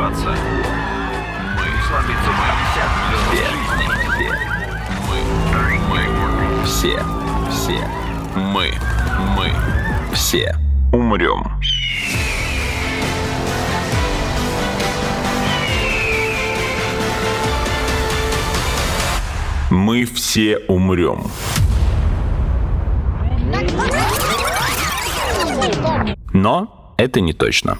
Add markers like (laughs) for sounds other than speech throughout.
взорваться. Мы сломиться мы все, мы, мы, все, все, мы, мы, все умрем. Мы все умрем. Но это не точно.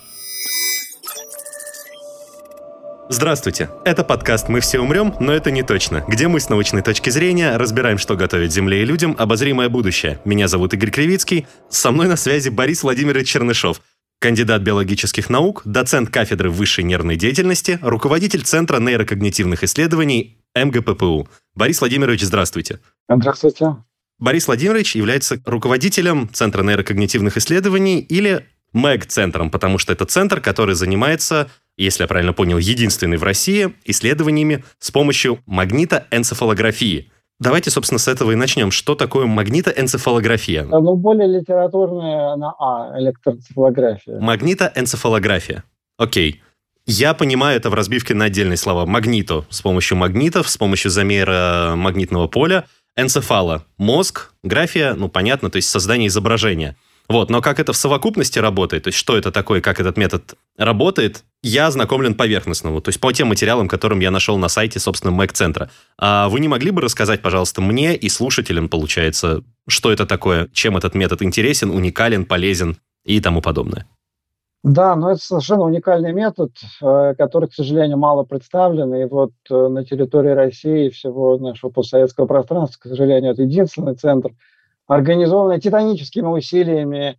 Здравствуйте! Это подкаст «Мы все умрем, но это не точно», где мы с научной точки зрения разбираем, что готовит Земле и людям обозримое будущее. Меня зовут Игорь Кривицкий, со мной на связи Борис Владимирович Чернышов, кандидат биологических наук, доцент кафедры высшей нервной деятельности, руководитель Центра нейрокогнитивных исследований МГППУ. Борис Владимирович, здравствуйте. Здравствуйте. Борис Владимирович является руководителем Центра нейрокогнитивных исследований или МЭГ-центром, потому что это центр, который занимается если я правильно понял, единственный в России исследованиями с помощью магнитоэнцефалографии. Давайте, собственно, с этого и начнем. Что такое магнитоэнцефалография? Ну, более литературная на А, электроэнцефалография. Магнитоэнцефалография. Окей. Я понимаю это в разбивке на отдельные слова. Магнито с помощью магнитов, с помощью замера магнитного поля. Энцефала – мозг, графия, ну, понятно, то есть создание изображения – вот, но как это в совокупности работает, то есть что это такое, как этот метод работает, я ознакомлен поверхностно, то есть по тем материалам, которым я нашел на сайте, собственно, Mac-центра. А вы не могли бы рассказать, пожалуйста, мне и слушателям, получается, что это такое, чем этот метод интересен, уникален, полезен и тому подобное? Да, но это совершенно уникальный метод, э, который, к сожалению, мало представлен. И вот э, на территории России всего нашего постсоветского пространства, к сожалению, это единственный центр – организованная титаническими усилиями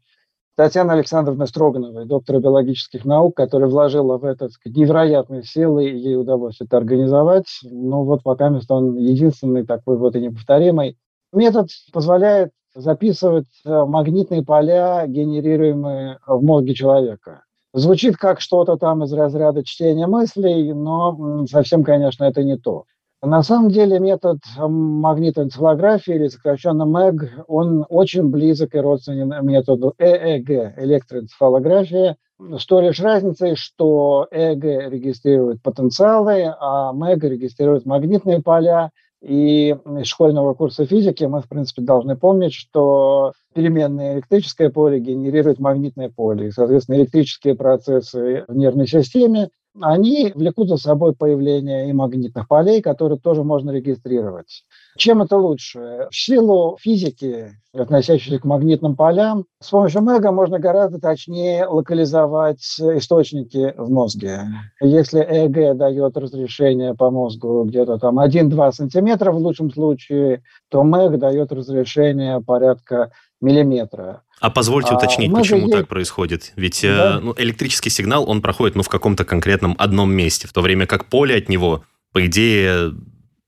Татьяны Александровны Строгановой, доктора биологических наук, которая вложила в это невероятные силы, и ей удалось это организовать. Но вот пока он единственный такой вот и неповторимый. Метод позволяет записывать э, магнитные поля, генерируемые в мозге человека. Звучит как что-то там из разряда чтения мыслей, но совсем, конечно, это не то. На самом деле метод магнитоэнцефалографии или сокращенно МЭГ, он очень близок и родственен методу ЭЭГ, электроэнцефалография, с той лишь разницей, что ЭЭГ регистрирует потенциалы, а МЭГ регистрирует магнитные поля. И из школьного курса физики мы, в принципе, должны помнить, что переменное электрическое поле генерирует магнитное поле. И, соответственно, электрические процессы в нервной системе они влекут за собой появление и магнитных полей, которые тоже можно регистрировать. Чем это лучше? В силу физики, относящейся к магнитным полям, с помощью МЭГа можно гораздо точнее локализовать источники в мозге. Если ЭЭГ дает разрешение по мозгу где-то там 1-2 сантиметра в лучшем случае, то МЭГ дает разрешение порядка миллиметра. А позвольте а, уточнить, а, почему так происходит? Ведь э, да. ну, электрический сигнал, он проходит ну, в каком-то конкретном одном месте, в то время как поле от него, по идее,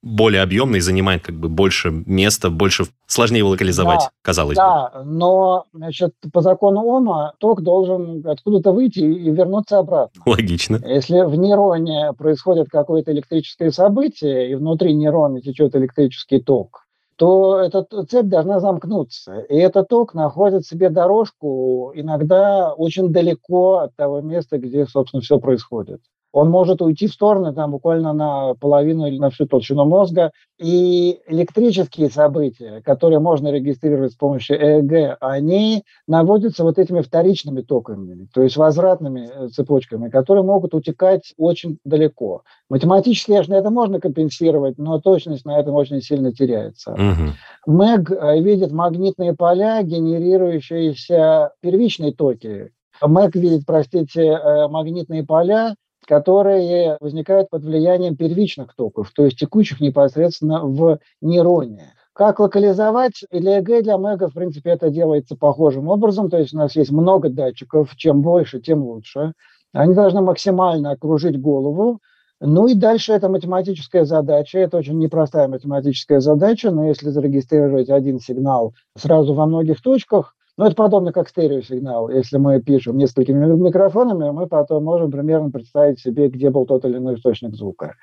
более объемный, занимает как бы больше места, больше сложнее его локализовать, да, казалось да, бы. Да, но значит, по закону Ома ток должен откуда-то выйти и вернуться обратно. Логично. Если в нейроне происходит какое-то электрическое событие, и внутри нейрона течет электрический ток, то эта цепь должна замкнуться. И этот ток находит себе дорожку иногда очень далеко от того места, где, собственно, все происходит он может уйти в стороны там буквально на половину или на всю толщину мозга. И электрические события, которые можно регистрировать с помощью ЭЭГ, они наводятся вот этими вторичными токами, то есть возвратными э, цепочками, которые могут утекать очень далеко. Математически, конечно, это можно компенсировать, но точность на этом очень сильно теряется. Угу. МЭГ э, видит магнитные поля, генерирующиеся первичные токи. МЭГ видит, простите, э, магнитные поля, которые возникают под влиянием первичных токов, то есть текущих непосредственно в нейроне. Как локализовать ЭГ для МЭГа, в принципе, это делается похожим образом, то есть у нас есть много датчиков, чем больше, тем лучше. Они должны максимально окружить голову, ну и дальше это математическая задача, это очень непростая математическая задача, но если зарегистрировать один сигнал сразу во многих точках, ну, это подобно как стереосигнал. Если мы пишем несколькими микрофонами, мы потом можем примерно представить себе, где был тот или иной источник звука.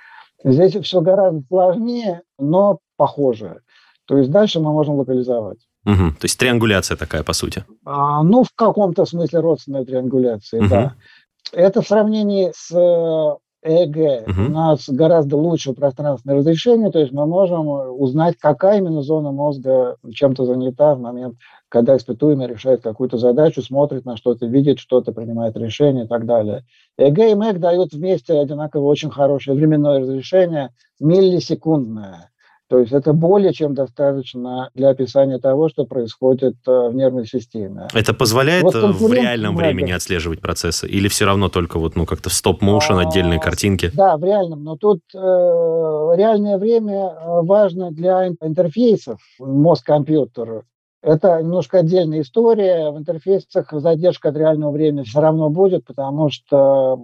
Здесь все гораздо сложнее, но похоже. То есть дальше мы можем локализовать. Угу. То есть триангуляция такая, по сути. А, ну, в каком-то смысле родственная триангуляция, угу. да. Это в сравнении с ЭЭГ угу. у нас гораздо лучше пространственное разрешение, то есть мы можем узнать, какая именно зона мозга чем-то занята в момент, когда испытуемый решает какую-то задачу, смотрит на что-то, видит что-то, принимает решение и так далее. ЭЭГ и МЭГ дают вместе одинаково очень хорошее временное разрешение, миллисекундное. То есть это более чем достаточно для описания того, что происходит э, в нервной системе. Это позволяет вот в реальном много. времени отслеживать процессы? Или все равно только вот, ну, как-то в стоп-моушен, а, отдельные картинки? Да, в реальном. Но тут э, реальное время э, важно для интерфейсов мозг-компьютер. Это немножко отдельная история. В интерфейсах задержка от реального времени все равно будет, потому что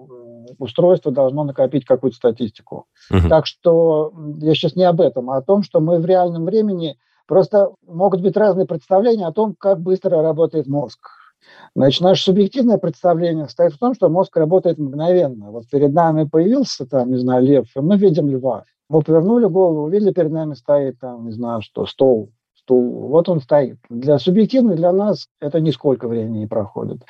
устройство должно накопить какую-то статистику. Угу. Так что я сейчас не об этом, а о том, что мы в реальном времени просто могут быть разные представления о том, как быстро работает мозг. Значит, наше субъективное представление состоит в том, что мозг работает мгновенно. Вот перед нами появился там, не знаю, лев, и мы видим льва. Мы повернули голову, увидели, перед нами стоит там, не знаю, что, стол, стул. Вот он стоит. Для субъективно для нас это нисколько времени не проходит.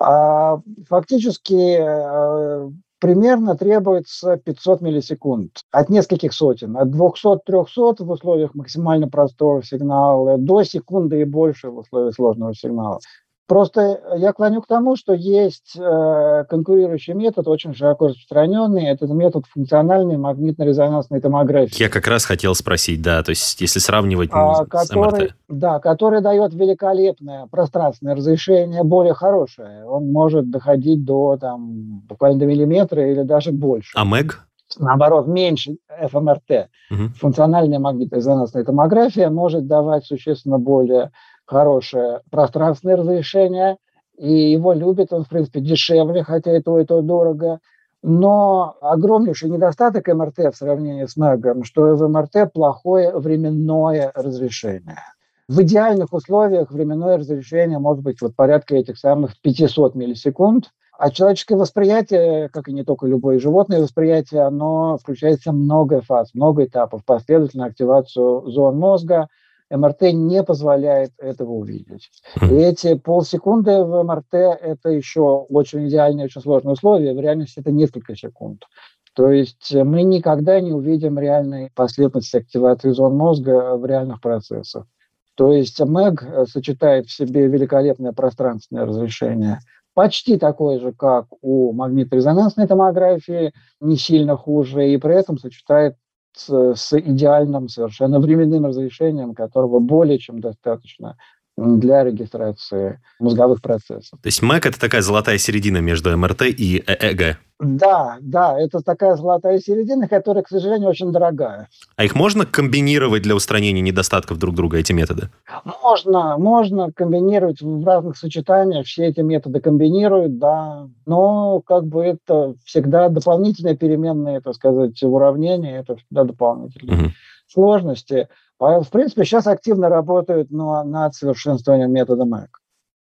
А фактически э, примерно требуется 500 миллисекунд от нескольких сотен, от 200-300 в условиях максимально простого сигнала до секунды и больше в условиях сложного сигнала. Просто я клоню к тому, что есть э, конкурирующий метод, очень широко распространенный. Это метод функциональной магнитно-резонансной томографии. Я как раз хотел спросить, да, то есть если сравнивать а, с который, МРТ. Да, который дает великолепное пространственное разрешение, более хорошее. Он может доходить до там, буквально до миллиметра или даже больше. А МЭГ? наоборот, меньше ФМРТ. Угу. Функциональная магнитно-резонансная томография может давать существенно более хорошее пространственное разрешение, и его любят, он, в принципе, дешевле, хотя и то, и то дорого. Но огромнейший недостаток МРТ в сравнении с МЭГом, что в МРТ плохое временное разрешение. В идеальных условиях временное разрешение может быть вот порядка этих самых 500 миллисекунд, а человеческое восприятие, как и не только любое животное восприятие, оно включается много фаз, много этапов, последовательную активацию зон мозга – МРТ не позволяет этого увидеть. И эти полсекунды в МРТ – это еще очень идеальные, очень сложные условия. В реальности это несколько секунд. То есть мы никогда не увидим реальной последовательности активации зон мозга в реальных процессах. То есть МЭГ сочетает в себе великолепное пространственное разрешение, почти такое же, как у магнитно-резонансной томографии, не сильно хуже, и при этом сочетает с, идеальным совершенно временным разрешением, которого более чем достаточно для регистрации мозговых процессов. То есть МЭК – это такая золотая середина между МРТ и ЭЭГ? Да, да, это такая золотая середина, которая, к сожалению, очень дорогая. А их можно комбинировать для устранения недостатков друг друга, эти методы? Можно, можно комбинировать в разных сочетаниях, все эти методы комбинируют, да, но как бы это всегда дополнительные переменные, так сказать, уравнения, это всегда дополнительные угу. Сложности. В принципе, сейчас активно работают над совершенствованием метода МЭК.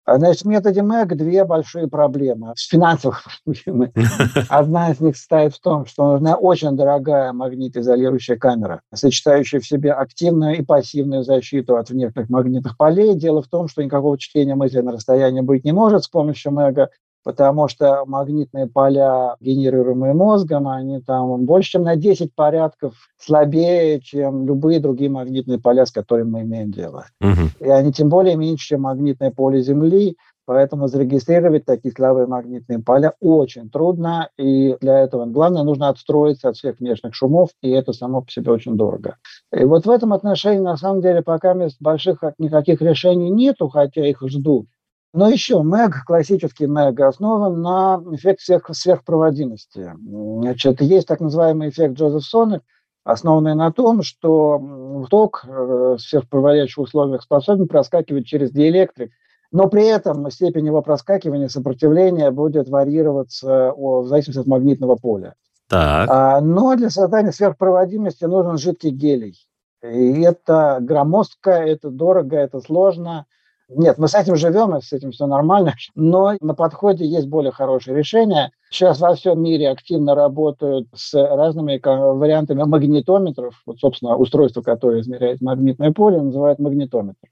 А, значит, в методе МЭК две большие проблемы. Финансовых (laughs) проблемы. (laughs) Одна из них состоит в том, что нужна очень дорогая магнитоизолирующая камера, сочетающая в себе активную и пассивную защиту от внешних магнитных полей. Дело в том, что никакого чтения мысли на расстоянии быть не может с помощью МЭГа потому что магнитные поля, генерируемые мозгом, они там больше, чем на 10 порядков слабее, чем любые другие магнитные поля, с которыми мы имеем дело. Угу. И они тем более меньше, чем магнитное поле Земли, Поэтому зарегистрировать такие слабые магнитные поля очень трудно, и для этого главное нужно отстроиться от всех внешних шумов, и это само по себе очень дорого. И вот в этом отношении, на самом деле, пока больших никаких решений нету, хотя их ждут. Но еще МЭГ, классический МЭГ, основан на эффекте сверхпроводимости. Значит, есть так называемый эффект Джозефсона, основанный на том, что ток в сверхпроводящих условиях способен проскакивать через диэлектрик, но при этом степень его проскакивания, сопротивления будет варьироваться в зависимости от магнитного поля. Так. А, но для создания сверхпроводимости нужен жидкий гелий. И это громоздко, это дорого, это сложно – нет, мы с этим живем, с этим все нормально, (laughs) но на подходе есть более хорошие решения. Сейчас во всем мире активно работают с разными вариантами магнитометров. Вот, собственно, устройство, которое измеряет магнитное поле, называют магнитометр.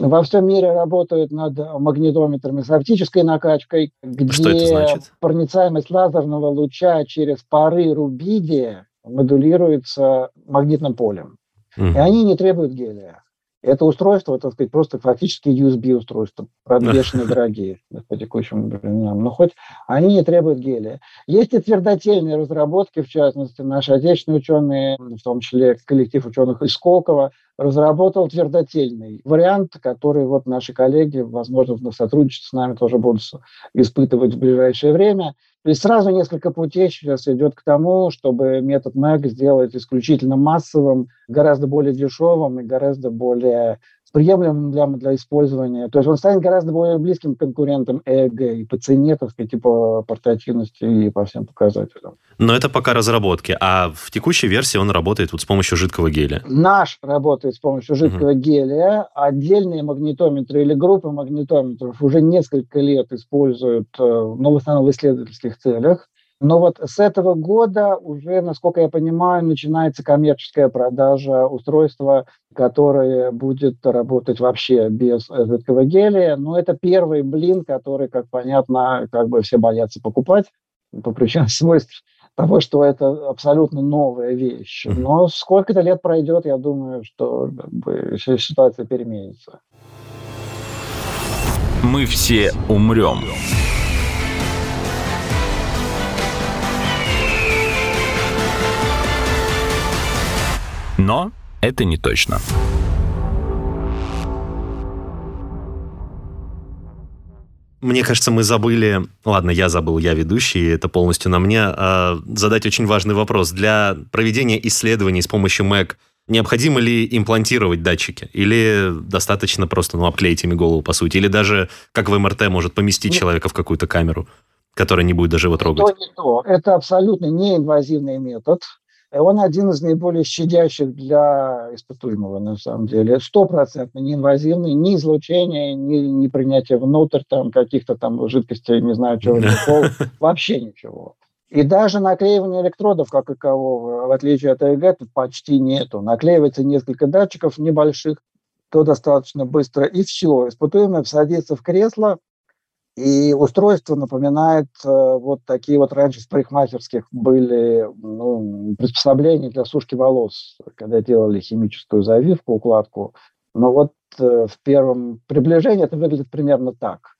Во всем мире работают над магнитометрами с оптической накачкой, где проницаемость лазерного луча через пары рубидия модулируется магнитным полем. Угу. И они не требуют гелия. Это устройство, так сказать, просто фактически USB-устройства, правда, бешеные (laughs) дорогие по текущим временам. Но хоть они не требуют гелия. Есть и твердотельные разработки, в частности, наши отечественные ученые, в том числе коллектив ученых из Сколково, разработал твердотельный вариант, который вот наши коллеги, возможно, в сотрудничестве с нами тоже будут испытывать в ближайшее время. То есть сразу несколько путей сейчас идет к тому, чтобы метод МЭГ сделать исключительно массовым, гораздо более дешевым и гораздо более приемлемым для, для использования. То есть он станет гораздо более близким конкурентом ЭЭГ и по цене, так сказать, и по портативности, и по всем показателям. Но это пока разработки. А в текущей версии он работает вот с помощью жидкого гелия? Наш работает с помощью жидкого угу. гелия. Отдельные магнитометры или группы магнитометров уже несколько лет используют, э, но в основном в исследовательских целях. Но вот с этого года уже, насколько я понимаю, начинается коммерческая продажа устройства, которое будет работать вообще без жидкого гелия. Но это первый блин, который, как понятно, как бы все боятся покупать по причине (laughs) свойств того, что это абсолютно новая вещь. Но сколько-то лет пройдет, я думаю, что как бы, ситуация переменится. Мы все умрем. Но это не точно. Мне кажется, мы забыли, ладно, я забыл, я ведущий, это полностью на мне, э, задать очень важный вопрос. Для проведения исследований с помощью МЭК необходимо ли имплантировать датчики? Или достаточно просто ну, обклеить ими голову, по сути? Или даже, как в МРТ, может поместить Нет. человека в какую-то камеру, которая не будет даже его трогать? То, не то. Это абсолютно неинвазивный метод. Он один из наиболее щадящих для испытуемого, на самом деле. Стопроцентно неинвазивный, ни излучение, ни, ни принятие внутрь там, каких-то там жидкостей, не знаю, чего вообще ничего. И даже наклеивание электродов как такового, в отличие от ЭЭГ, почти нету. Наклеивается несколько датчиков небольших, то достаточно быстро, и все. Испытуемый садится в кресло, и устройство напоминает э, вот такие вот раньше с парикмахерских были ну, приспособления для сушки волос, когда делали химическую завивку, укладку. Но вот э, в первом приближении это выглядит примерно так.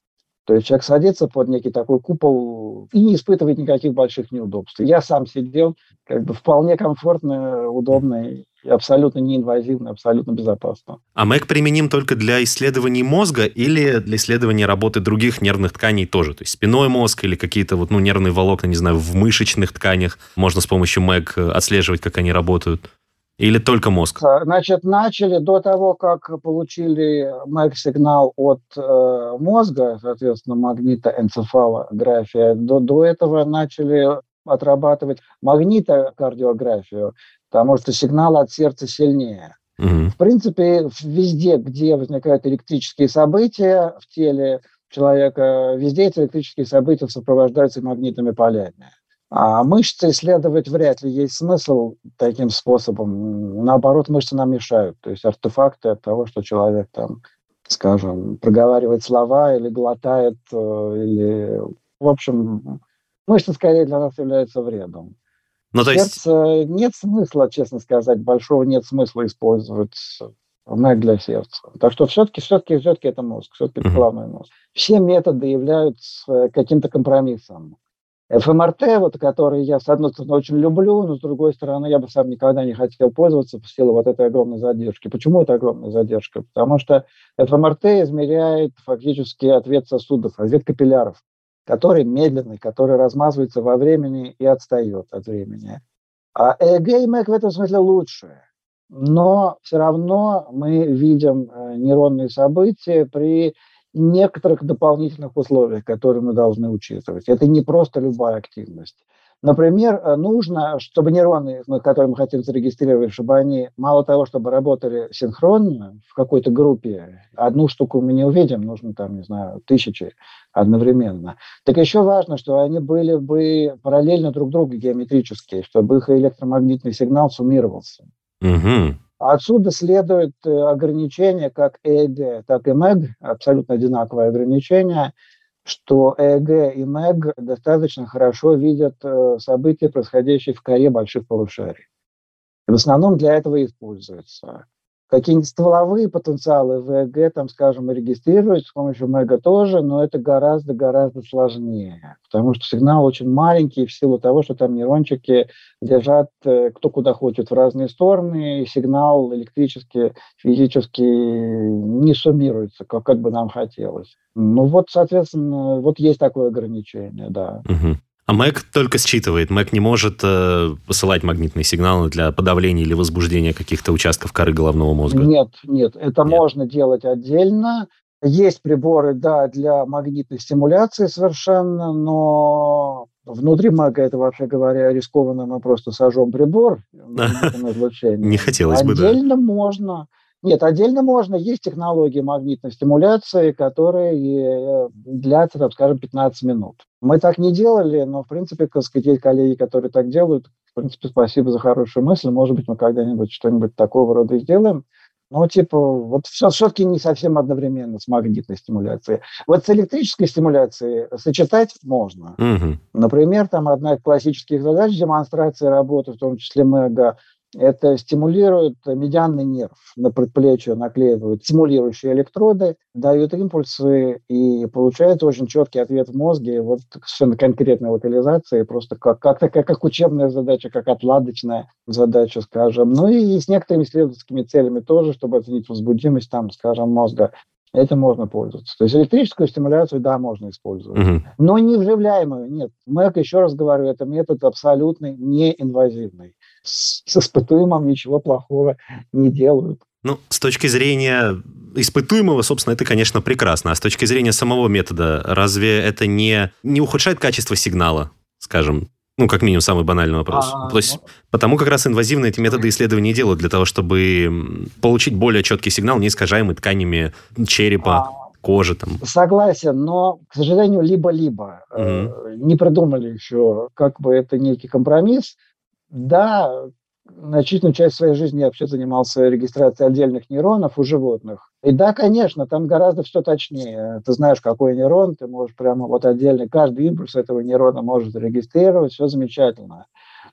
То есть человек садится под некий такой купол и не испытывает никаких больших неудобств. Я сам сидел как бы вполне комфортно, удобно абсолютно неинвазивно, абсолютно безопасно. А МЭК применим только для исследований мозга или для исследования работы других нервных тканей тоже? То есть спиной мозг или какие-то вот, ну, нервные волокна, не знаю, в мышечных тканях можно с помощью МЭК э, отслеживать, как они работают? Или только мозг? Значит, начали до того, как получили МЭК-сигнал от э, мозга, соответственно, магнитоэнцефалография, до, до этого начали отрабатывать магнитокардиографию потому что сигнал от сердца сильнее. Угу. В принципе, везде, где возникают электрические события в теле человека, везде эти электрические события сопровождаются магнитными полями. А мышцы исследовать вряд ли есть смысл таким способом. Наоборот, мышцы нам мешают. То есть артефакты от того, что человек там, скажем, проговаривает слова или глотает, э, или... В общем, мышцы скорее для нас являются вредом. Ну, то есть... нет, нет смысла, честно сказать, большого нет смысла использовать Mac для сердца. Так что все-таки, все-таки, все-таки это мозг, все-таки это главный мозг. Все методы являются каким-то компромиссом. ФМРТ, вот, который я, с одной стороны, очень люблю, но с другой стороны, я бы сам никогда не хотел пользоваться в силу вот этой огромной задержки. Почему это огромная задержка? Потому что ФМРТ измеряет фактически ответ сосудов, ответ капилляров который медленный, который размазывается во времени и отстает от времени. А ЭЭГ и МЭК в этом смысле лучше. Но все равно мы видим э, нейронные события при некоторых дополнительных условиях, которые мы должны учитывать. Это не просто любая активность. Например, э, нужно, чтобы нейроны, которые мы хотим зарегистрировать, чтобы они мало того, чтобы работали синхронно в какой-то группе, одну штуку мы не увидим, нужно там, не знаю, тысячи одновременно. Так еще важно, что они были бы параллельно друг другу геометрические, чтобы их электромагнитный сигнал суммировался. Угу. Отсюда следует э, ограничение как ЭЭГ, так и МЭГ, абсолютно одинаковое ограничение, что ЭЭГ и МЭГ достаточно хорошо видят э, события, происходящие в коре больших полушарий. в основном для этого используется. Какие-нибудь стволовые потенциалы ВЭГ, там, скажем, регистрируют с помощью МЭГа тоже, но это гораздо-гораздо сложнее, потому что сигнал очень маленький в силу того, что там нейрончики лежат э, кто куда хочет в разные стороны, и сигнал электрически, физически не суммируется, как, как бы нам хотелось. Ну вот, соответственно, вот есть такое ограничение, да. Угу. А Mac только считывает. Mac не может э, посылать магнитные сигналы для подавления или возбуждения каких-то участков коры головного мозга. Нет, нет, это нет. можно делать отдельно. Есть приборы, да, для магнитной стимуляции совершенно, но внутри Mac это, вообще говоря, рискованно, мы просто сожжем прибор. (laughs) Не хотелось бы, да. Отдельно можно. Нет, отдельно можно. Есть технологии магнитной стимуляции, которые э, длятся, там, скажем, 15 минут. Мы так не делали, но, в принципе, так сказать, есть коллеги, которые так делают. В принципе, спасибо за хорошую мысль. Может быть, мы когда-нибудь что-нибудь такого рода сделаем. Но, типа, вот все, все-таки не совсем одновременно с магнитной стимуляцией. Вот с электрической стимуляцией сочетать можно. Угу. Например, там одна из классических задач демонстрации работы, в том числе МЭГА, это стимулирует медианный нерв. На предплечье наклеивают стимулирующие электроды, дают импульсы, и получается очень четкий ответ в мозге, вот совершенно конкретной локализации, просто как, как такая, как учебная задача, как отладочная задача, скажем. Ну и с некоторыми исследовательскими целями тоже, чтобы оценить возбудимость, там, скажем, мозга. Этим можно пользоваться. То есть электрическую стимуляцию, да, можно использовать. Угу. Но не вживляемую, нет. МЭК, еще раз говорю, это метод абсолютно неинвазивный с, испытуемым ничего плохого не делают. Ну, с точки зрения испытуемого, собственно, это, конечно, прекрасно. А с точки зрения самого метода, разве это не, не ухудшает качество сигнала, скажем? Ну, как минимум, самый банальный вопрос. А, То есть, ну... потому как раз инвазивные эти методы исследования делают для того, чтобы получить более четкий сигнал, не искажаемый тканями черепа. А кожи там. Согласен, но, к сожалению, либо-либо. Угу. Не придумали еще, как бы это некий компромисс. Да, значительную часть своей жизни я вообще занимался регистрацией отдельных нейронов у животных. И да, конечно, там гораздо все точнее. Ты знаешь, какой нейрон, ты можешь прямо вот отдельно, каждый импульс этого нейрона может регистрировать, все замечательно.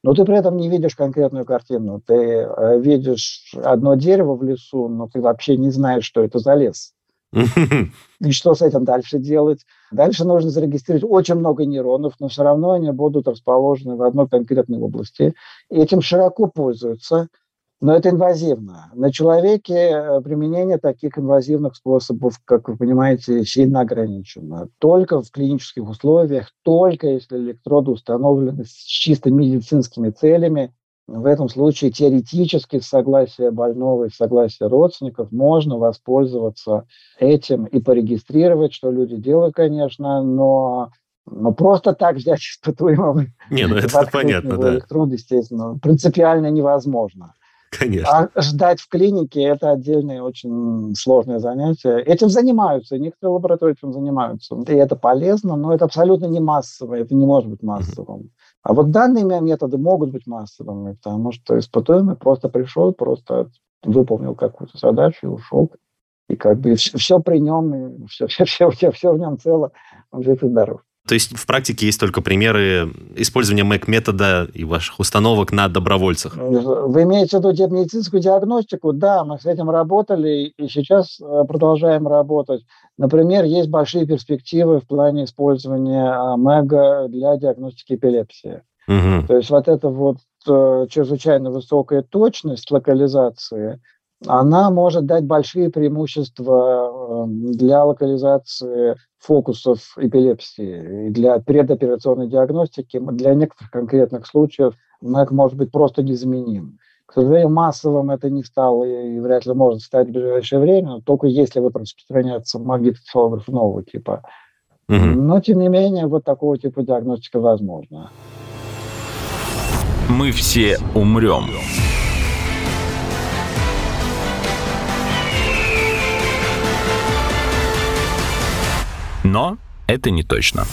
Но ты при этом не видишь конкретную картину. Ты э, видишь одно дерево в лесу, но ты вообще не знаешь, что это за лес. И что с этим дальше делать? Дальше нужно зарегистрировать очень много нейронов, но все равно они будут расположены в одной конкретной области. И этим широко пользуются, но это инвазивно. На человеке э, применение таких инвазивных способов, как вы понимаете, сильно ограничено. Только в клинических условиях, только если электроды установлены с чисто медицинскими целями, в этом случае теоретически с согласия больного и с согласия родственников можно воспользоваться этим и порегистрировать, что люди делают, конечно, но но просто так взять (laughs) испытуемого... Не, ну это понятно, да. Электрод, естественно, принципиально невозможно. Конечно. А ждать в клинике – это отдельное очень сложное занятие. Этим занимаются, некоторые лаборатории этим занимаются. И это полезно, но это абсолютно не массово, это не может быть массовым. А вот данные методы могут быть массовыми, потому что испытуемый просто пришел, просто выполнил какую-то задачу и ушел. И как бы все, все при нем, все, все, все, все, все в нем цело, он жив и здоров. То есть в практике есть только примеры использования МЭК-метода и ваших установок на добровольцах? Вы имеете в виду медицинскую диагностику? Да, мы с этим работали и сейчас э, продолжаем работать. Например, есть большие перспективы в плане использования а, МЭГа для диагностики эпилепсии. Угу. То есть вот эта вот э, чрезвычайно высокая точность локализации – она может дать большие преимущества для локализации фокусов эпилепсии и для предоперационной диагностики. Для некоторых конкретных случаев МЭК может быть просто незаменим. К сожалению, массовым это не стало и вряд ли может стать в ближайшее время, только если вот распространяться магнитофонов нового типа. Угу. Но, тем не менее, вот такого типа диагностика возможна. Мы все умрем. Но это не точно.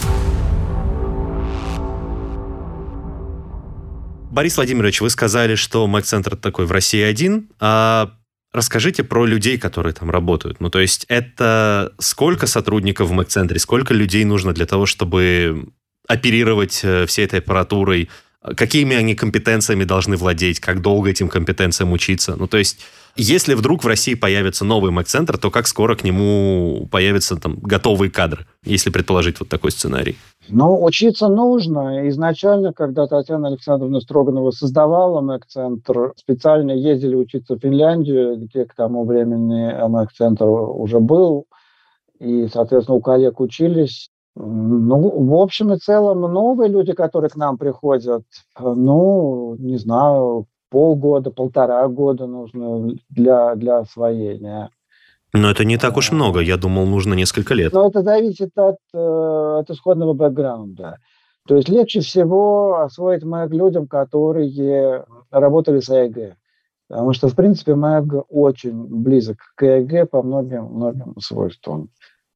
Борис Владимирович, вы сказали, что Мэг-центр такой в России один. А расскажите про людей, которые там работают. Ну, то есть это сколько сотрудников в Мэг-центре, сколько людей нужно для того, чтобы оперировать э, всей этой аппаратурой, какими они компетенциями должны владеть, как долго этим компетенциям учиться. Ну, то есть, если вдруг в России появится новый Мэг-центр, то как скоро к нему появятся там готовые кадры, если предположить вот такой сценарий? Ну, учиться нужно. Изначально, когда Татьяна Александровна Строганова создавала МЭК-центр, специально ездили учиться в Финляндию, где к тому времени МЭК-центр уже был, и, соответственно, у коллег учились. Ну, в общем и целом, новые люди, которые к нам приходят, ну, не знаю, полгода, полтора года нужно для, для освоения. Но это не так уж много, я думал, нужно несколько лет. Но это зависит от, э, от исходного бэкграунда. То есть легче всего освоить МЭГ людям, которые работали с ЭЭГ. Потому что, в принципе, МЭГ очень близок к ЭЭГ по многим, многим свойствам.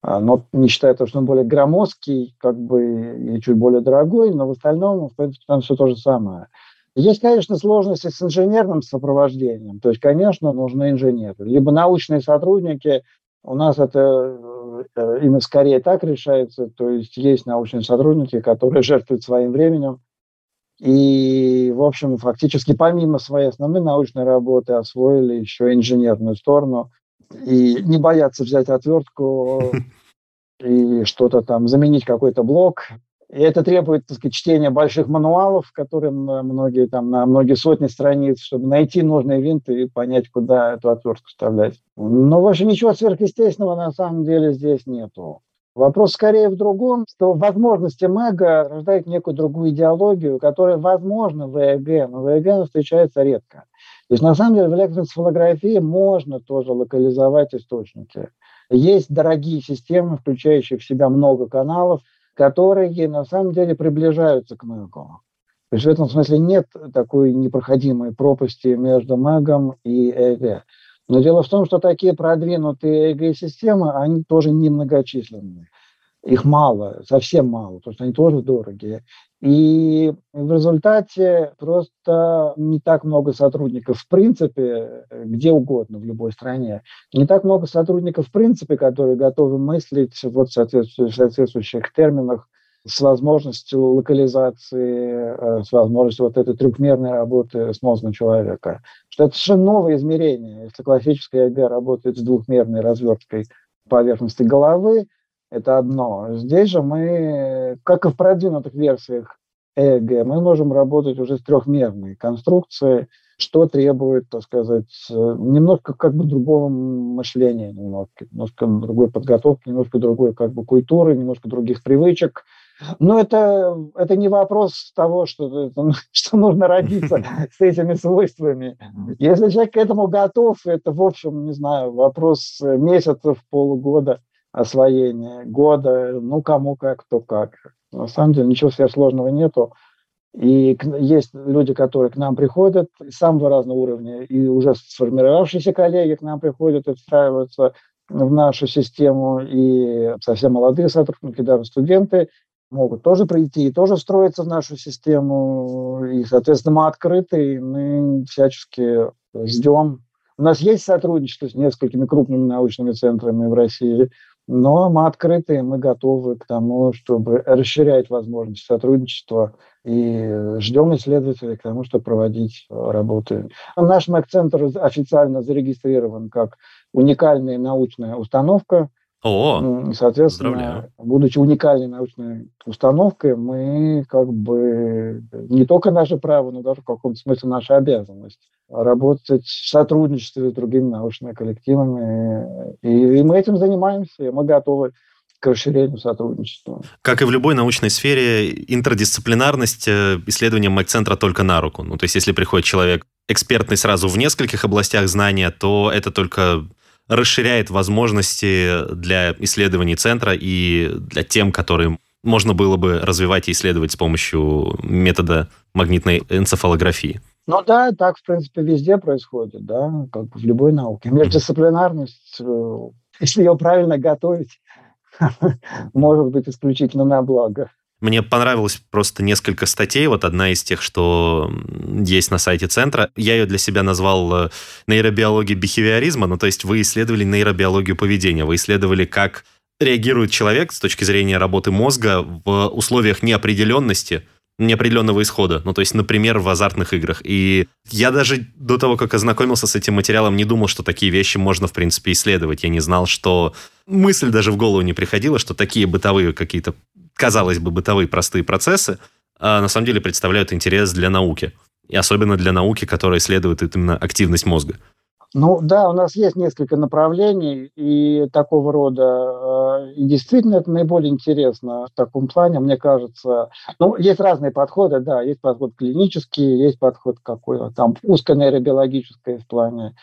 А, но не считая того, что он более громоздкий, как бы и чуть более дорогой, но в остальном, в принципе, там все то же самое. Есть, конечно, сложности с инженерным сопровождением. То есть, конечно, нужны инженеры. Либо научные сотрудники. У нас это э, именно скорее так решается. То есть, есть научные сотрудники, которые жертвуют своим временем. И, в общем, фактически помимо своей основной научной работы освоили еще инженерную сторону. И не боятся взять отвертку (laughs) и что-то там, заменить какой-то блок, и это требует, так сказать, чтения больших мануалов, которые многие там на многие сотни страниц, чтобы найти нужные винты и понять, куда эту отвертку вставлять. Но, в общем, ничего сверхъестественного на самом деле здесь нету. Вопрос скорее в другом, что возможности МЭГа рождают некую другую идеологию, которая возможна в ЭЭГ, но в ЭЭГ встречается редко. То есть, на самом деле, в электроэнцефалографии можно тоже локализовать источники. Есть дорогие системы, включающие в себя много каналов, которые на самом деле приближаются к Мэгу. То есть в этом смысле нет такой непроходимой пропасти между Мэгом и ЭГ. Но дело в том, что такие продвинутые ЭГ-системы, они тоже немногочисленные. Их мало, совсем мало, потому что они тоже дорогие. И в результате просто не так много сотрудников в принципе, где угодно, в любой стране, не так много сотрудников в принципе, которые готовы мыслить вот в соответствующих, соответствующих терминах с возможностью локализации, э, с возможностью вот этой трехмерной работы с мозгом человека. Что это совершенно новое измерение. Если классическая ЭГ работает с двухмерной разверткой поверхности головы, это одно. Здесь же мы, как и в продвинутых версиях ЭЭГ, мы можем работать уже с трехмерной конструкцией, что требует, так сказать, немножко как бы другого мышления, немножко, немножко другой подготовки, немножко другой как бы культуры, немножко других привычек. Но это, это не вопрос того, что, (laughs) что нужно родиться (laughs) с этими свойствами. Если человек к этому готов, это, в общем, не знаю, вопрос месяцев, полугода – освоения года, ну, кому как, кто как. На самом деле ничего сверхсложного нету. И есть люди, которые к нам приходят из самого разного уровня, и уже сформировавшиеся коллеги к нам приходят и встраиваются в нашу систему, и совсем молодые сотрудники, даже студенты могут тоже прийти и тоже встроиться в нашу систему. И, соответственно, мы открыты, и мы всячески ждем. У нас есть сотрудничество с несколькими крупными научными центрами в России, но мы открыты, мы готовы к тому, чтобы расширять возможности сотрудничества и ждем исследователей к тому, чтобы проводить работы. Наш МЭК-центр официально зарегистрирован как уникальная научная установка. О, Соответственно, поздравляю. будучи уникальной научной установкой, мы как бы не только наше право, но даже в каком-то смысле наша обязанность работать в сотрудничестве с другими научными коллективами. И, и мы этим занимаемся, и мы готовы к расширению сотрудничества. Как и в любой научной сфере, интердисциплинарность э, исследования МЭК-центра только на руку. Ну, то есть, если приходит человек экспертный сразу в нескольких областях знания, то это только расширяет возможности для исследований центра и для тем, которые можно было бы развивать и исследовать с помощью метода магнитной энцефалографии. Ну да, так, в принципе, везде происходит, да, как в любой науке. Междисциплинарность, э, если ее правильно готовить, (laughs) может быть исключительно на благо. Мне понравилось просто несколько статей. Вот одна из тех, что есть на сайте центра. Я ее для себя назвал э, нейробиологией бихевиоризма. Ну, то есть вы исследовали нейробиологию поведения. Вы исследовали, как реагирует человек с точки зрения работы мозга в условиях неопределенности, неопределенного исхода. Ну, то есть, например, в азартных играх. И я даже до того, как ознакомился с этим материалом, не думал, что такие вещи можно, в принципе, исследовать. Я не знал, что... Мысль даже в голову не приходила, что такие бытовые какие-то, казалось бы, бытовые простые процессы а на самом деле представляют интерес для науки. И особенно для науки, которая исследует именно активность мозга. Ну да, у нас есть несколько направлений и такого рода. Э, и действительно это наиболее интересно в таком плане, мне кажется. Ну, есть разные подходы, да, есть подход клинический, есть подход какой-то там узконейробиологический в плане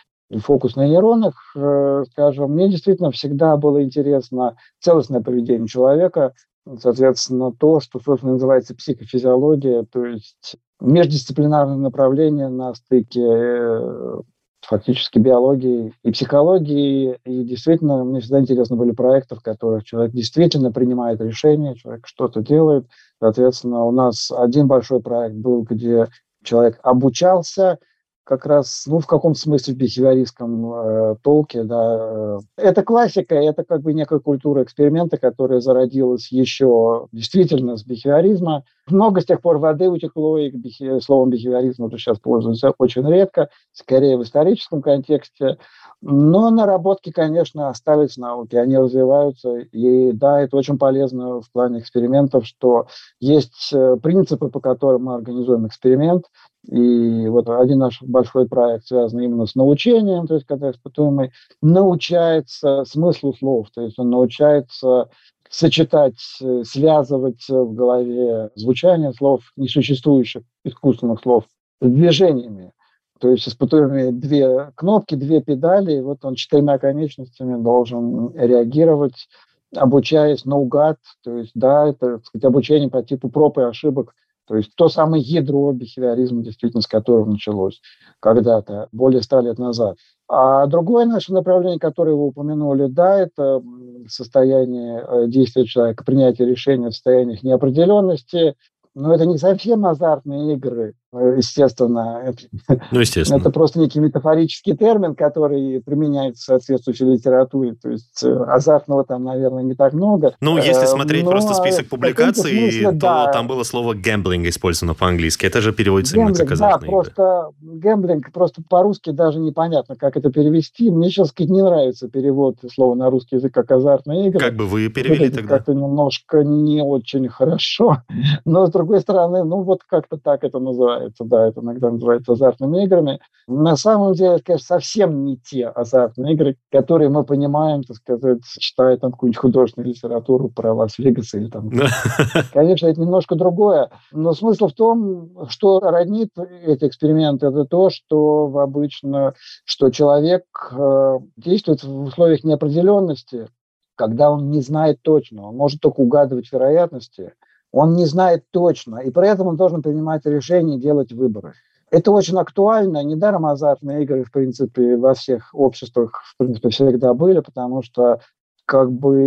фокус на нейронах, э, скажем. Мне действительно всегда было интересно целостное поведение человека, соответственно, то, что, собственно, называется психофизиология, то есть междисциплинарное направление на стыке э, фактически биологии и психологии. И действительно, мне всегда интересны были проекты, в которых человек действительно принимает решения, человек что-то делает. Соответственно, у нас один большой проект был, где человек обучался – как раз, ну, в каком смысле в бихевиористском э, толке, да. Э, это классика, это как бы некая культура эксперимента, которая зародилась еще действительно с бихевиоризма. Много с тех пор воды утекло, и словом бихевиоризм уже сейчас пользуются очень редко, скорее в историческом контексте. Но наработки, конечно, остались в науке, они развиваются. И да, это очень полезно в плане экспериментов, что есть э, принципы, по которым мы организуем эксперимент, и вот один наш большой проект связан именно с научением, то есть когда испытуемый научается смыслу слов, то есть он научается сочетать, э, связывать в голове звучание слов, несуществующих искусственных слов, с движениями. То есть испытуемый две кнопки, две педали, и вот он четырьмя конечностями должен реагировать, обучаясь наугад. То есть, да, это так сказать, обучение по типу проб и ошибок то есть то самое ядро бихевиоризма, действительно, с которого началось когда-то, более ста лет назад. А другое наше направление, которое вы упомянули, да, это состояние э, действия человека, принятие решения в состояниях неопределенности, но это не совсем азартные игры, естественно. Ну, естественно. Это просто некий метафорический термин, который применяется в соответствующей литературе. То есть э, азартного там, наверное, не так много. Ну, если э, смотреть но просто список публикаций, смысле, то да. там было слово «гэмблинг» использовано по-английски. Это же переводится гэмблинг, именно как азартные да, игры. просто гэмблинг, просто по-русски даже непонятно, как это перевести. Мне сейчас сказать, не нравится перевод слова на русский язык как азартные игры. Как бы вы перевели тогда? Как-то немножко не очень хорошо. (laughs) Но, с другой стороны, ну, вот как-то так это называется. Да, это иногда называется азартными играми. На самом деле, это, конечно, совсем не те азартные игры, которые мы понимаем, так сказать, читая там какую-нибудь художественную литературу про Лас-Вегас или там... (laughs) Конечно, это немножко другое. Но смысл в том, что роднит эти эксперименты, это то, что обычно, что человек э, действует в условиях неопределенности, когда он не знает точно, он может только угадывать вероятности, он не знает точно, и при этом он должен принимать решения делать выборы. Это очень актуально. Недаром азартные игры, в принципе, во всех обществах, в принципе, всегда были, потому что как бы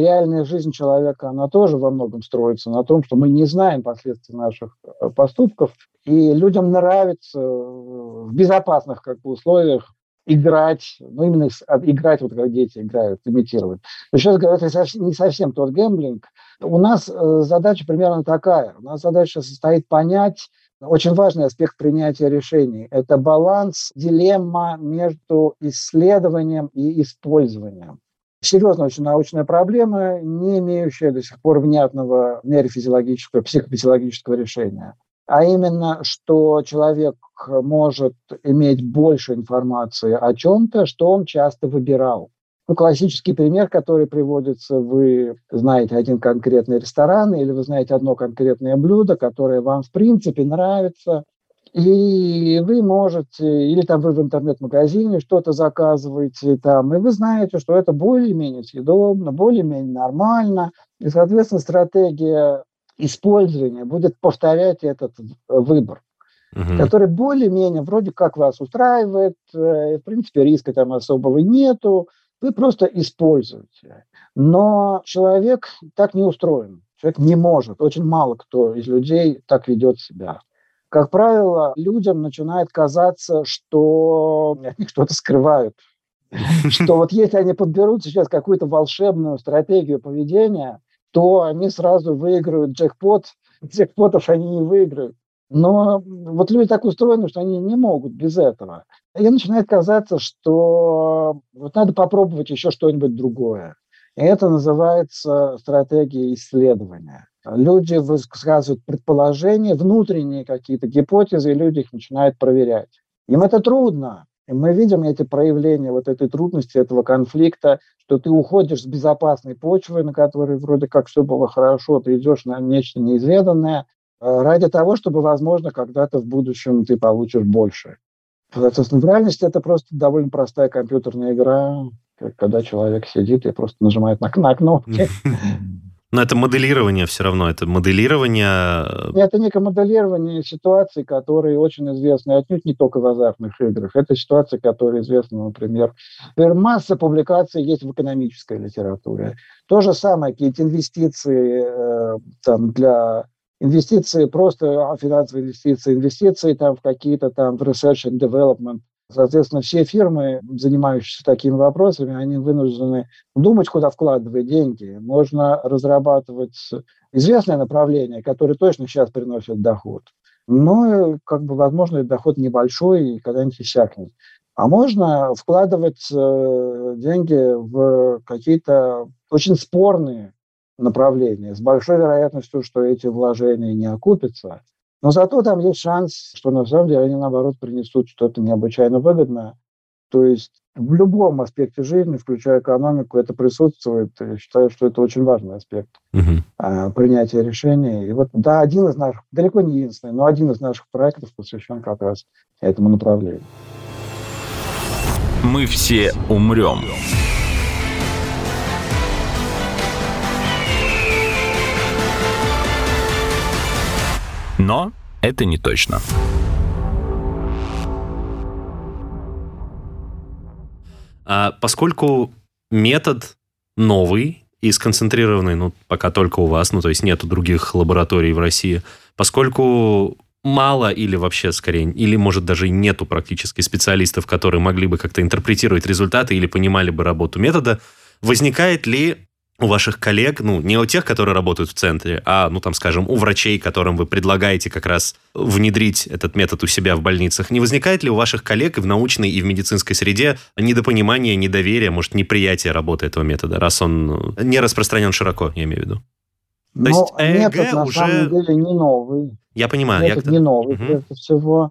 реальная жизнь человека, она тоже во многом строится на том, что мы не знаем последствий наших э, поступков, и людям нравится в безопасных как бы, условиях играть, ну именно играть, вот как дети играют, имитировать. Но сейчас говорят, не совсем тот гэмблинг. У нас э, задача примерно такая. У нас задача состоит понять, очень важный аспект принятия решений – это баланс, дилемма между исследованием и использованием. Серьезная очень научная проблема, не имеющая до сих пор внятного нейрофизиологического, психофизиологического решения а именно, что человек может иметь больше информации о чем-то, что он часто выбирал. Ну, классический пример, который приводится, вы знаете один конкретный ресторан или вы знаете одно конкретное блюдо, которое вам в принципе нравится, и вы можете, или там вы в интернет-магазине что-то заказываете, там, и вы знаете, что это более-менее съедобно, более-менее нормально, и, соответственно, стратегия использования будет повторять этот э, выбор, угу. который более-менее вроде как вас устраивает, э, в принципе риска там особого нету, вы просто используете. Но человек так не устроен. Человек не может. Очень мало кто из людей так ведет себя. Как правило, людям начинает казаться, что они что-то скрывают. (laughs) Что вот если они подберут сейчас какую-то волшебную стратегию поведения, то они сразу выиграют джекпот. (laughs) Джекпотов они не выиграют. Но вот люди так устроены, что они не могут без этого. И начинает казаться, что вот надо попробовать еще что-нибудь другое. И это называется стратегия исследования. Люди высказывают предположения, внутренние какие-то гипотезы, и люди их начинают проверять. Им это трудно. И мы видим эти проявления вот этой трудности, этого конфликта, что ты уходишь с безопасной почвы, на которой вроде как все было хорошо, ты идешь на нечто неизведанное, э, ради того, чтобы, возможно, когда-то в будущем ты получишь больше. Соответственно, в реальности это просто довольно простая компьютерная игра, когда человек сидит и просто нажимает на, на кнопки. (laughs) Но это моделирование все равно, это моделирование... Э, это некое моделирование ситуаций, которые очень известны отнюдь не только в азартных играх. Это ситуации, которые известны, например, масса публикаций есть в экономической литературе. То же самое, какие-то инвестиции э, там, для инвестиции, просто финансовые инвестиции, инвестиции там в какие-то там в research and development, Соответственно, все фирмы, занимающиеся такими вопросами, они вынуждены думать, куда вкладывать деньги. Можно разрабатывать известное направление, которое точно сейчас приносит доход. Но, как бы, возможно, доход небольшой и когда-нибудь иссякнет. А можно вкладывать э, деньги в какие-то очень спорные направления с большой вероятностью, что эти вложения не окупятся. Но зато там есть шанс, что на самом деле они, наоборот, принесут что-то необычайно выгодное. То есть в любом аспекте жизни, включая экономику, это присутствует. Я считаю, что это очень важный аспект угу. а, принятия решений. И вот, да, один из наших, далеко не единственный, но один из наших проектов посвящен как раз этому направлению. Мы все умрем. Но это не точно. А поскольку метод новый и сконцентрированный, ну, пока только у вас, ну, то есть нету других лабораторий в России, поскольку мало или вообще скорее, или может даже нету практически специалистов, которые могли бы как-то интерпретировать результаты или понимали бы работу метода, возникает ли у ваших коллег, ну, не у тех, которые работают в центре, а, ну, там, скажем, у врачей, которым вы предлагаете как раз внедрить этот метод у себя в больницах, не возникает ли у ваших коллег и в научной, и в медицинской среде недопонимания, недоверия, может, неприятия работы этого метода, раз он ну, не распространен широко, я имею в виду? То Но есть ЭЭГ метод, на уже... самом деле, не новый. Я понимаю. Метод я... не новый, угу. прежде всего.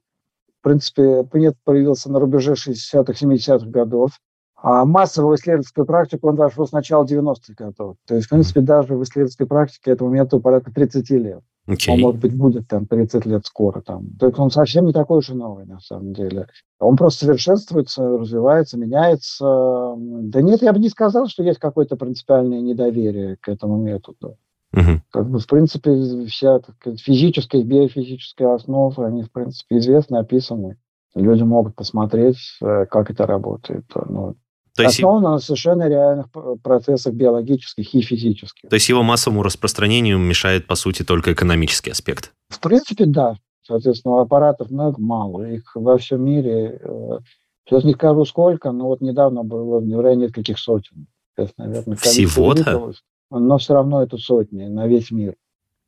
В принципе, метод появился на рубеже 60-х, 70-х годов. А массовую исследовательскую практику он вошел с начала 90-х годов. То есть, в принципе, даже в исследовательской практике этому методу порядка 30 лет. Okay. Он, может быть, будет там 30 лет скоро. Там. То есть он совсем не такой уж и новый, на самом деле. Он просто совершенствуется, развивается, меняется. Да нет, я бы не сказал, что есть какое-то принципиальное недоверие к этому методу. Uh-huh. Как бы, в принципе, вся физическая и биофизическая основа, они, в принципе, известны, описаны. Люди могут посмотреть, э, как это работает. Ну, то есть... Основано на совершенно реальных процессах биологических и физических. То есть его массовому распространению мешает, по сути, только экономический аспект? В принципе, да. Соответственно, аппаратов много, мало. Их во всем мире, э, сейчас не скажу сколько, но вот недавно было в районе нескольких сотен. есть, наверное, Всего-то? Но все равно это сотни на весь мир.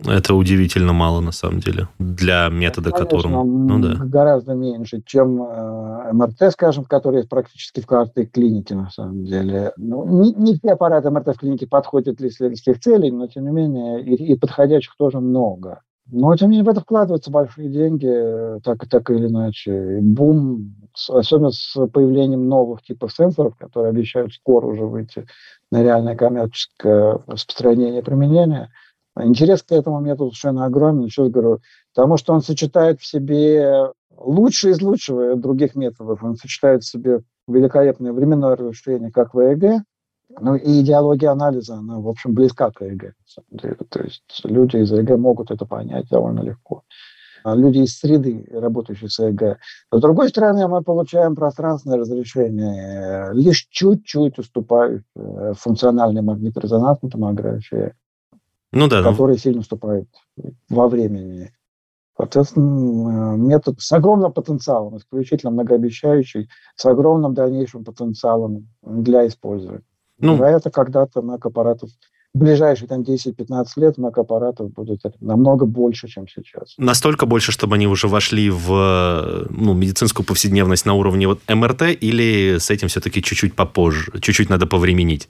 Это удивительно мало, на самом деле, для метода, Конечно, которым... Ну, да. гораздо меньше, чем э, МРТ, скажем, который есть практически в каждой клинике, на самом деле. Ну, не, не все аппараты МРТ в клинике подходят для исследовательских целей, но, тем не менее, и, и подходящих тоже много. Но, тем не менее, в это вкладываются большие деньги, э, так, так или иначе. Бум, особенно с появлением новых типов сенсоров, которые обещают скоро уже выйти на реальное коммерческое распространение применения – Интерес к этому методу совершенно огромен, еще раз говорю, потому что он сочетает в себе лучшее из лучшего других методов. Он сочетает в себе великолепное временное разрешение, как в ЭЭГ, ну и идеология анализа, она, в общем, близка к ЭЭГ. То есть люди из ЭЭГ могут это понять довольно легко. А люди из среды, работающие с ЭЭГ. С другой стороны, мы получаем пространственное разрешение, лишь чуть-чуть уступающее функциональной магниторезонансной томографии ну, да, которые ну. сильно уступают во времени. Соответственно, метод с огромным потенциалом, исключительно многообещающий, с огромным дальнейшим потенциалом для использования. Ну, Вероятно, когда-то Mac аппаратов в ближайшие там, 10-15 лет Mac аппаратов будут намного больше, чем сейчас. Настолько больше, чтобы они уже вошли в ну, медицинскую повседневность на уровне вот МРТ, или с этим все-таки чуть-чуть попозже, чуть-чуть надо повременить?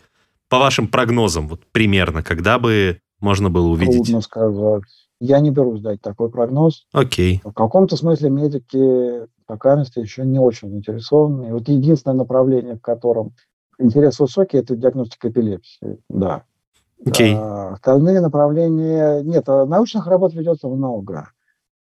По вашим прогнозам, вот примерно, когда бы можно было увидеть? Трудно сказать. Я не берусь дать такой прогноз. Окей. В каком-то смысле медики пока еще не очень заинтересованы. И вот единственное направление, в котором интерес высокий, это диагностика эпилепсии. Да. Окей. А, остальные направления... Нет, а научных работ ведется много.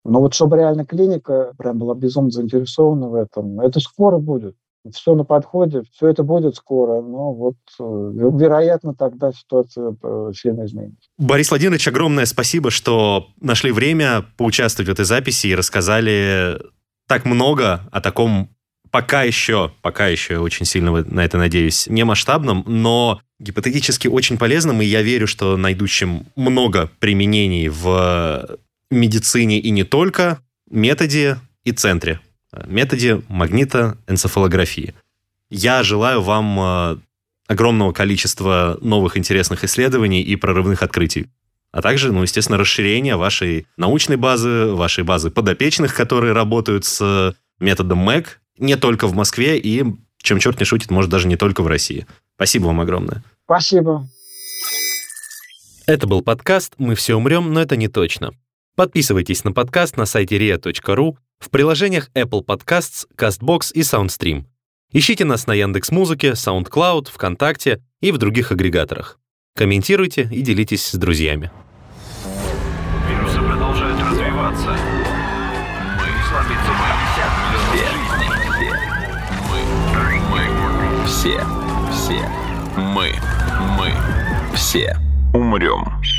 Но вот чтобы реально клиника прям была безумно заинтересована в этом, это скоро будет все на подходе, все это будет скоро, но вот, э, вероятно, тогда ситуация э, сильно изменится. Борис Владимирович, огромное спасибо, что нашли время поучаствовать в этой записи и рассказали так много о таком пока еще, пока еще очень сильно на это надеюсь, не масштабном, но гипотетически очень полезным, и я верю, что найдущим много применений в медицине и не только, методе и центре методе магнитоэнцефалографии. Я желаю вам э, огромного количества новых интересных исследований и прорывных открытий. А также, ну, естественно, расширения вашей научной базы, вашей базы подопечных, которые работают с методом МЭК не только в Москве и, чем черт не шутит, может, даже не только в России. Спасибо вам огромное. Спасибо. Это был подкаст «Мы все умрем, но это не точно». Подписывайтесь на подкаст на сайте ria.ru, в приложениях Apple Podcasts, CastBox и SoundStream. Ищите нас на Яндекс.Музыке, SoundCloud, ВКонтакте и в других агрегаторах. Комментируйте и делитесь с друзьями. Вирусы продолжают развиваться. Мы слабится мы, все, мы, все, все, мы, мы, все умрем.